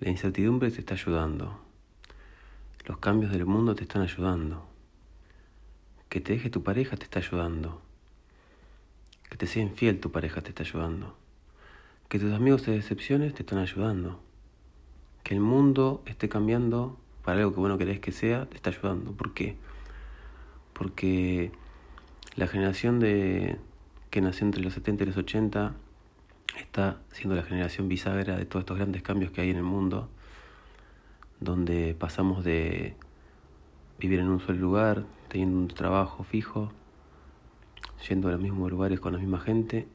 La incertidumbre te está ayudando. Los cambios del mundo te están ayudando. Que te deje tu pareja te está ayudando. Que te sea infiel tu pareja te está ayudando. Que tus amigos te decepciones te están ayudando. Que el mundo esté cambiando para algo que vos no querés que sea, te está ayudando. ¿Por qué? Porque la generación de que nació entre los 70 y los 80 está siendo la generación bisagra de todos estos grandes cambios que hay en el mundo, donde pasamos de vivir en un solo lugar, teniendo un trabajo fijo, yendo a los mismos lugares con la misma gente,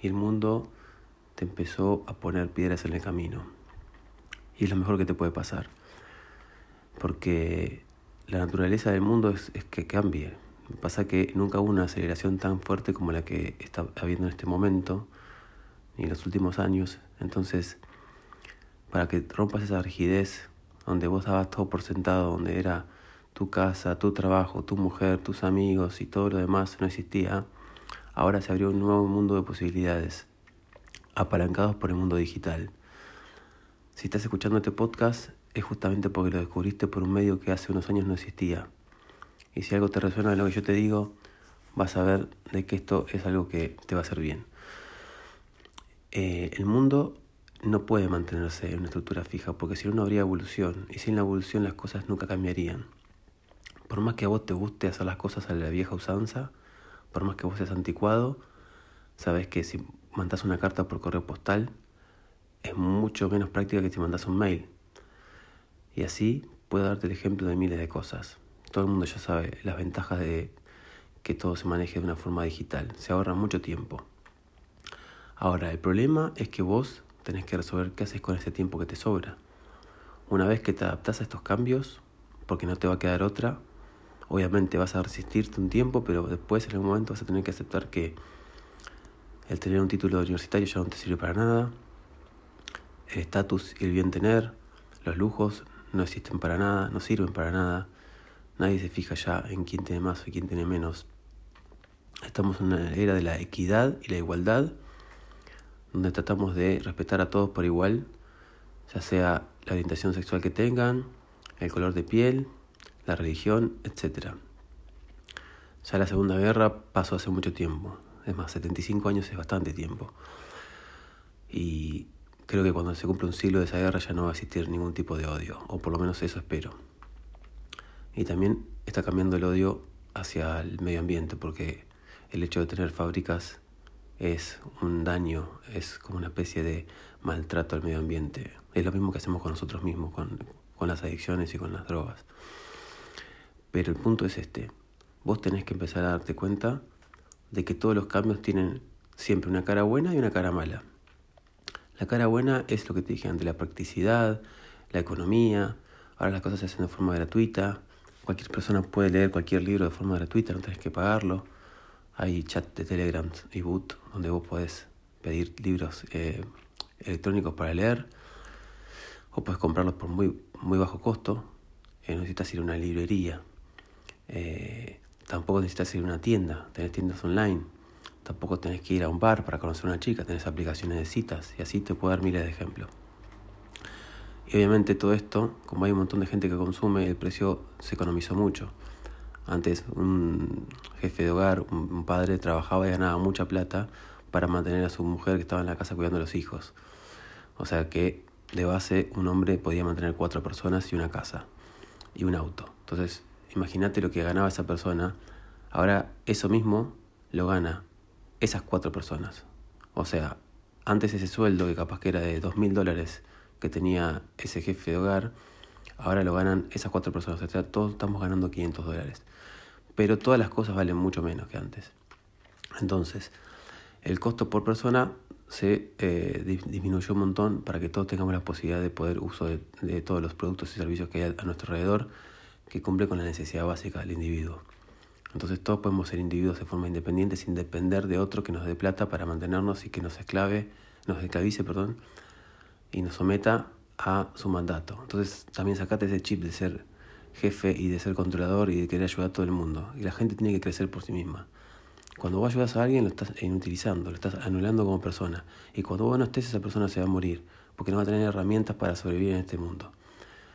y el mundo te empezó a poner piedras en el camino. Y es lo mejor que te puede pasar, porque la naturaleza del mundo es, es que cambie. Pasa que nunca hubo una aceleración tan fuerte como la que está habiendo en este momento, en los últimos años. Entonces, para que rompas esa rigidez donde vos dabas todo por sentado, donde era tu casa, tu trabajo, tu mujer, tus amigos y todo lo demás no existía, ahora se abrió un nuevo mundo de posibilidades, apalancados por el mundo digital. Si estás escuchando este podcast es justamente porque lo descubriste por un medio que hace unos años no existía. Y si algo te resuena de lo que yo te digo, vas a ver de que esto es algo que te va a hacer bien. Eh, el mundo no puede mantenerse en una estructura fija porque si no, no habría evolución y sin la evolución las cosas nunca cambiarían. Por más que a vos te guste hacer las cosas a la vieja usanza, por más que vos seas anticuado, sabes que si mandas una carta por correo postal es mucho menos práctica que si mandas un mail. Y así puedo darte el ejemplo de miles de cosas. Todo el mundo ya sabe las ventajas de que todo se maneje de una forma digital. Se ahorra mucho tiempo. Ahora, el problema es que vos tenés que resolver qué haces con ese tiempo que te sobra. Una vez que te adaptás a estos cambios, porque no te va a quedar otra, obviamente vas a resistirte un tiempo, pero después en algún momento vas a tener que aceptar que el tener un título universitario ya no te sirve para nada, el estatus y el bien tener, los lujos no existen para nada, no sirven para nada, nadie se fija ya en quién tiene más o quién tiene menos. Estamos en una era de la equidad y la igualdad donde tratamos de respetar a todos por igual, ya sea la orientación sexual que tengan, el color de piel, la religión, etc. Ya la Segunda Guerra pasó hace mucho tiempo, es más, 75 años es bastante tiempo. Y creo que cuando se cumple un siglo de esa guerra ya no va a existir ningún tipo de odio, o por lo menos eso espero. Y también está cambiando el odio hacia el medio ambiente, porque el hecho de tener fábricas es un daño, es como una especie de maltrato al medio ambiente. Es lo mismo que hacemos con nosotros mismos, con, con las adicciones y con las drogas. Pero el punto es este, vos tenés que empezar a darte cuenta de que todos los cambios tienen siempre una cara buena y una cara mala. La cara buena es lo que te dije antes, la practicidad, la economía, ahora las cosas se hacen de forma gratuita, cualquier persona puede leer cualquier libro de forma gratuita, no tenés que pagarlo. Hay chat de Telegram y Boot donde vos podés pedir libros eh, electrónicos para leer o puedes comprarlos por muy, muy bajo costo. Eh, no necesitas ir a una librería. Eh, tampoco necesitas ir a una tienda. Tenés tiendas online. Tampoco tenés que ir a un bar para conocer a una chica. Tenés aplicaciones de citas y así te puedo dar miles de ejemplos. Y obviamente todo esto, como hay un montón de gente que consume, el precio se economizó mucho. Antes un jefe de hogar, un padre, trabajaba y ganaba mucha plata para mantener a su mujer que estaba en la casa cuidando a los hijos. O sea que de base un hombre podía mantener cuatro personas y una casa y un auto. Entonces, imagínate lo que ganaba esa persona. Ahora eso mismo lo gana esas cuatro personas. O sea, antes ese sueldo que capaz que era de dos mil dólares que tenía ese jefe de hogar, ahora lo ganan esas cuatro personas. O sea, todos estamos ganando 500 dólares pero todas las cosas valen mucho menos que antes. Entonces, el costo por persona se eh, disminuyó un montón para que todos tengamos la posibilidad de poder uso de, todos los productos y servicios que hay a nuestro alrededor que cumple con la necesidad básica del individuo. Entonces todos podemos ser individuos de forma independiente sin depender de otro que nos dé plata para mantenernos y que nos esclave, nos esclavice, perdón, y nos someta a su mandato. Entonces también sacate ese chip de ser jefe y de ser controlador y de querer ayudar a todo el mundo. Y la gente tiene que crecer por sí misma. Cuando vos ayudas a alguien lo estás inutilizando, lo estás anulando como persona. Y cuando vos no estés, esa persona se va a morir. porque no va a tener herramientas para sobrevivir en este mundo.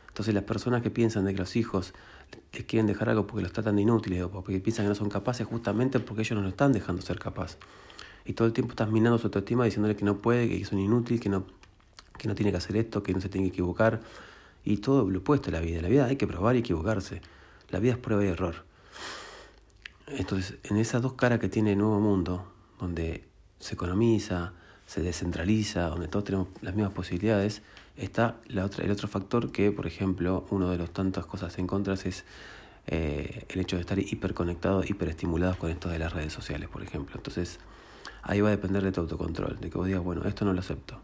Entonces las personas que piensan de que los hijos les quieren dejar algo porque los tratan de inútiles o porque piensan que no son capaces, justamente porque ellos no lo están dejando ser capaz. Y todo el tiempo estás minando su autoestima diciéndole que no puede, que es un inútil, que no, que no tiene que hacer esto, que no se tiene que equivocar. Y todo lo opuesto a la vida. La vida hay que probar y equivocarse. La vida es prueba y error. Entonces, en esas dos caras que tiene el nuevo mundo, donde se economiza, se descentraliza, donde todos tenemos las mismas posibilidades, está la otra, el otro factor que, por ejemplo, uno de los tantas cosas en contra es eh, el hecho de estar hiperconectados, hiperestimulados con esto de las redes sociales, por ejemplo. Entonces, ahí va a depender de tu autocontrol, de que vos digas, bueno, esto no lo acepto.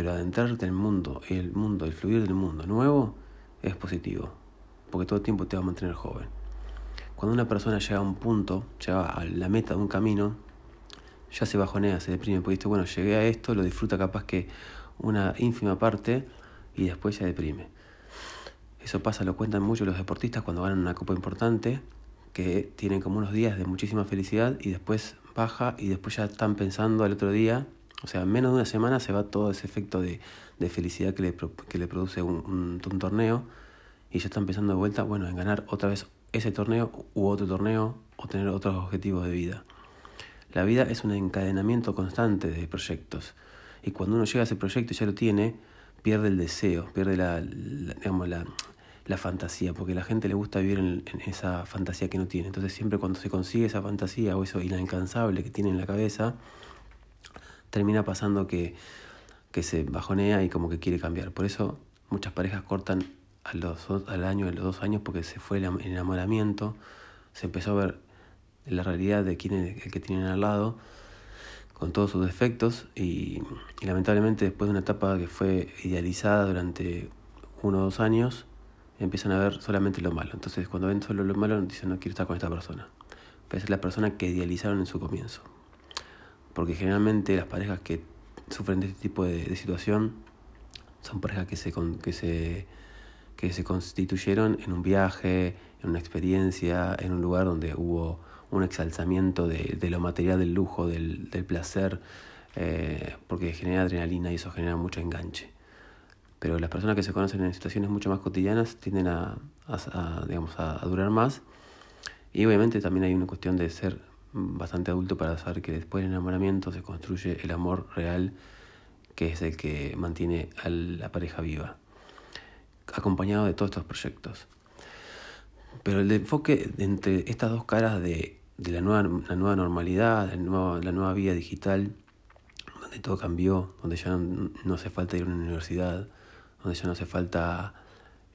Pero adentrarte en el mundo, el mundo, el fluir del mundo nuevo, es positivo, porque todo el tiempo te va a mantener joven. Cuando una persona llega a un punto, llega a la meta de un camino, ya se bajonea, se deprime, porque dice, bueno, llegué a esto, lo disfruta capaz que una ínfima parte y después se deprime. Eso pasa, lo cuentan mucho los deportistas cuando ganan una copa importante, que tienen como unos días de muchísima felicidad y después baja y después ya están pensando al otro día, o sea, en menos de una semana se va todo ese efecto de, de felicidad que le, que le produce un, un, torneo y ya están pensando de vuelta, bueno, en ganar otra vez ese torneo u otro torneo o tener otros objetivos de vida. La vida es un encadenamiento constante de proyectos. Y cuando uno llega a ese proyecto y ya lo tiene, pierde el deseo, pierde la, digamos, la, la, fantasía, porque a la gente le gusta vivir en, esa fantasía que no tiene. Entonces siempre cuando se consigue esa fantasía o eso inalcanzable que tiene en la cabeza, termina pasando que, que se bajonea y como que quiere cambiar. Por eso muchas parejas cortan a los, al año, a los dos años, porque se fue el enamoramiento, se empezó a ver la realidad de quién es el que tienen al lado, con todos sus defectos, y, lamentablemente después de una etapa que fue idealizada durante uno o dos años, empiezan a ver solamente lo malo. Entonces cuando ven solo lo malo, dicen no quiero estar con esta persona. Pero es la persona que idealizaron en su comienzo. Porque generalmente las parejas que sufren de este tipo de, de situación son parejas que se, que, se, que se constituyeron en un viaje, en una experiencia, en un lugar donde hubo un exalzamiento de, de lo material, del lujo, del, del placer, eh, porque genera adrenalina y eso genera mucho enganche. Pero las personas que se conocen en situaciones mucho más cotidianas tienden a, a, digamos, a, durar más. Y obviamente también hay una cuestión de ser bastante adulto para saber que después del enamoramiento se construye el amor real, que es el que mantiene a la pareja viva, acompañado de todos estos proyectos. Pero el enfoque entre estas dos caras de de la nueva, la nueva normalidad, la nueva, la nueva vida digital, donde todo cambió, donde ya no, hace falta ir a una universidad, donde ya no hace falta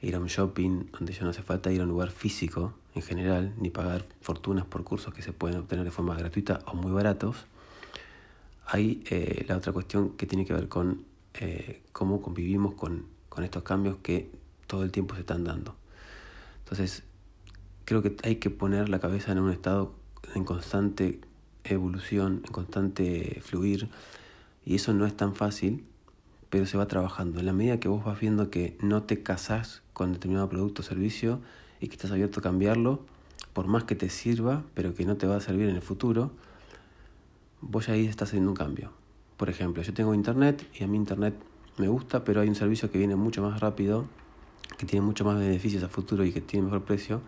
ir a un shopping, donde ya no hace falta ir a un lugar físico en general, ni pagar fortunas por cursos que se pueden obtener de forma gratuita o muy baratos. Hay eh, la otra cuestión que tiene que ver con eh, cómo convivimos con, con estos cambios que todo el tiempo se están dando. Entonces, creo que hay que poner la cabeza en un estado en constante evolución, en constante fluir, y eso no es tan fácil, pero se va trabajando. En la medida que vos vas viendo que no te casás con determinado producto o servicio y que estás abierto a cambiarlo, por más que te sirva, pero que no te va a servir en el futuro, vos ya ahí estás haciendo un cambio. Por ejemplo, yo tengo internet y a mí internet me gusta, pero hay un servicio que viene mucho más rápido, que tiene mucho más beneficios a futuro y que tiene mejor precio.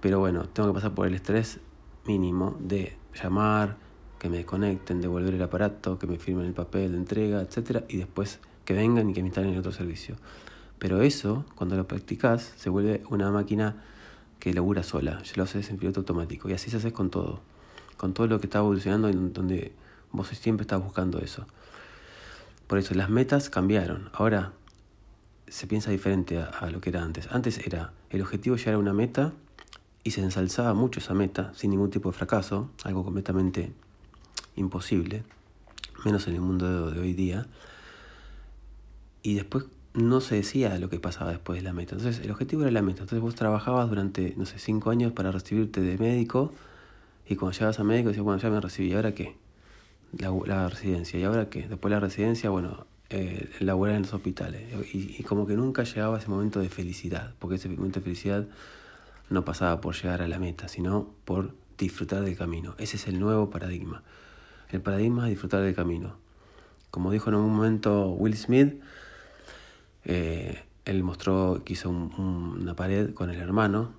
Pero bueno, tengo que pasar por el estrés mínimo de llamar, que me desconecten, devolver el aparato, que me firmen el papel de entrega, etcétera, y después que vengan y que me instalen en otro servicio. Pero eso, cuando lo practicas, se vuelve una máquina que labura sola, ya lo haces en piloto automático, y así se hace con todo, con todo lo que está evolucionando, en donde vos siempre estás buscando eso. Por eso las metas cambiaron. Ahora se piensa diferente a, a lo que era antes. Antes era el objetivo ya era una meta y se ensalzaba mucho esa meta sin ningún tipo de fracaso, algo completamente imposible, menos en el mundo de, hoy día. Y después no se decía lo que pasaba después de la meta. Entonces el objetivo era la meta. Entonces vos trabajabas durante, no sé, cinco años para recibirte de médico y cuando llegabas a médico decías, bueno, ya me recibí, ¿y ahora qué? La, residencia, ¿y ahora qué? Después de la residencia, bueno, eh, laborar en los hospitales. Y, y como que nunca llegaba ese momento de felicidad, porque ese momento de felicidad no pasaba por llegar a la meta, sino por disfrutar del camino. Ese es el nuevo paradigma. El paradigma es disfrutar del camino. Como dijo en un momento Will Smith, eh, él mostró que hizo una pared con el hermano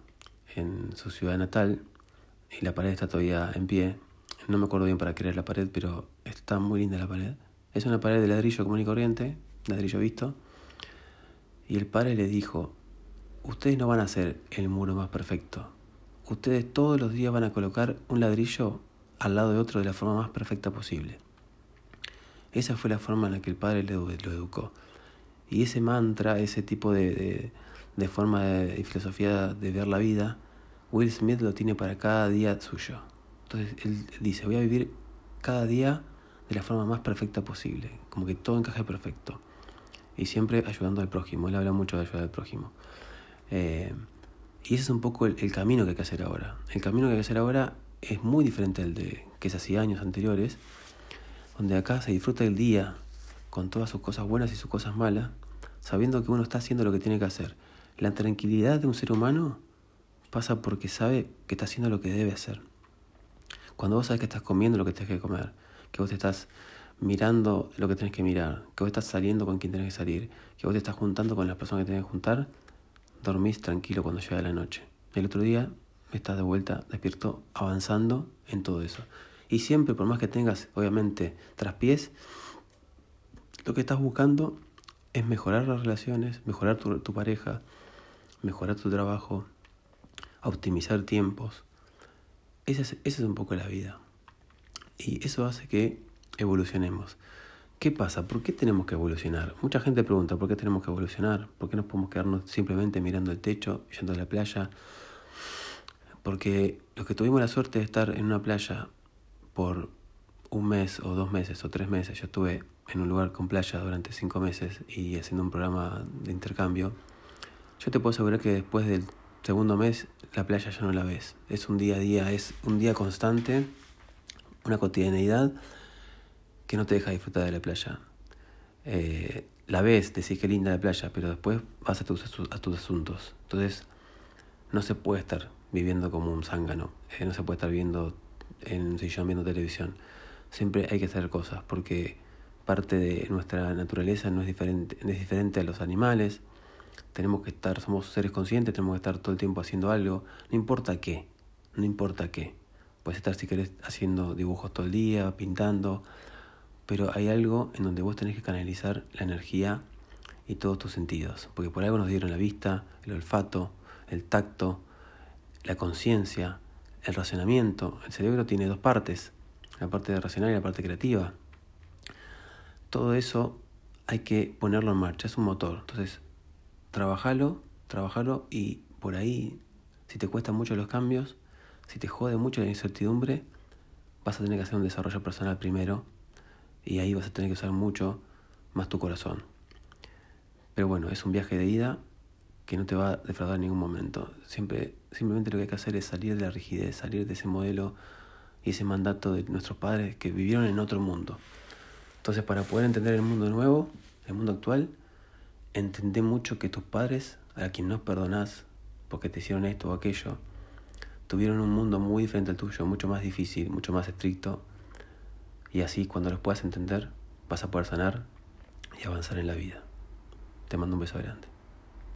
en su ciudad natal y la pared está todavía en pie. No me acuerdo bien para crear la pared, pero está muy linda la pared. Es una pared de ladrillo común y corriente, ladrillo visto. Y el padre le dijo, ustedes no van a hacer el muro más perfecto. Ustedes todos los días van a colocar un ladrillo al lado de otro de la forma más perfecta posible. Esa fue la forma en la que el padre lo, educó. Y ese mantra, ese tipo de, de, forma de, filosofía de ver la vida, Will Smith lo tiene para cada día suyo. Entonces él dice, voy a vivir cada día de la forma más perfecta posible, como que todo encaje perfecto. Y siempre ayudando al prójimo, él habla mucho de ayudar al prójimo. Eh, y ese es un poco el, el, camino que hay que hacer ahora. El camino que hay que hacer ahora es muy diferente al de que se hacía años anteriores, donde acá se disfruta el día, con todas sus cosas buenas y sus cosas malas, sabiendo que uno está haciendo lo que tiene que hacer. La tranquilidad de un ser humano pasa porque sabe que está haciendo lo que debe hacer. Cuando vos sabes que estás comiendo lo que tienes que comer, que vos te estás mirando lo que tienes que mirar, que vos estás saliendo con quien tienes que salir, que vos te estás juntando con las personas que tienes que juntar, dormís tranquilo cuando llega la noche. El otro día estás de vuelta despierto avanzando en todo eso. Y siempre, por más que tengas, obviamente, traspiés, lo que estás buscando es mejorar las relaciones, mejorar tu, tu pareja, mejorar tu trabajo, optimizar tiempos. Esa es, esa es un poco la vida. Y eso hace que evolucionemos. ¿Qué pasa? ¿Por qué tenemos que evolucionar? Mucha gente pregunta, ¿por qué tenemos que evolucionar? ¿Por qué no podemos quedarnos simplemente mirando el techo, yendo a la playa? Porque los que tuvimos la suerte de estar en una playa por un mes o dos meses o tres meses, yo estuve en un lugar con playa durante cinco meses y haciendo un programa de intercambio, yo te puedo asegurar que después del segundo mes la playa ya no la ves. Es un día a día, es un día constante, una cotidianeidad que no te deja disfrutar de la playa. Eh, la ves, decís que linda la playa, pero después vas a tus, a tus asuntos. Entonces, no se puede estar viviendo como un zángano, eh, no se puede estar viviendo en un sillón viendo televisión. Siempre hay que hacer cosas, porque parte de nuestra naturaleza no es diferente, es diferente a los animales. Tenemos que estar, somos seres conscientes, tenemos que estar todo el tiempo haciendo algo, no importa qué, no importa qué. Puedes estar si querés haciendo dibujos todo el día, pintando, pero hay algo en donde vos tenés que canalizar la energía y todos tus sentidos, porque por algo nos dieron la vista, el olfato, el tacto, la conciencia, el razonamiento. El cerebro tiene dos partes, la parte racional y la parte creativa todo eso hay que ponerlo en marcha, es un motor. Entonces, trabajalo, trabajalo y por ahí, si te cuestan mucho los cambios, si te jode mucho la incertidumbre, vas a tener que hacer un desarrollo personal primero y ahí vas a tener que usar mucho más tu corazón. Pero bueno, es un viaje de ida que no te va a defraudar en ningún momento. Siempre, simplemente lo que hay que hacer es salir de la rigidez, salir de ese modelo y ese mandato de nuestros padres que vivieron en otro mundo. Entonces, para poder entender el mundo nuevo, el mundo actual, entendé mucho que tus padres, a quien no perdonás porque te hicieron esto o aquello, tuvieron un mundo muy diferente al tuyo, mucho más difícil, mucho más estricto. Y así, cuando los puedas entender, vas a poder sanar y avanzar en la vida. Te mando un beso grande.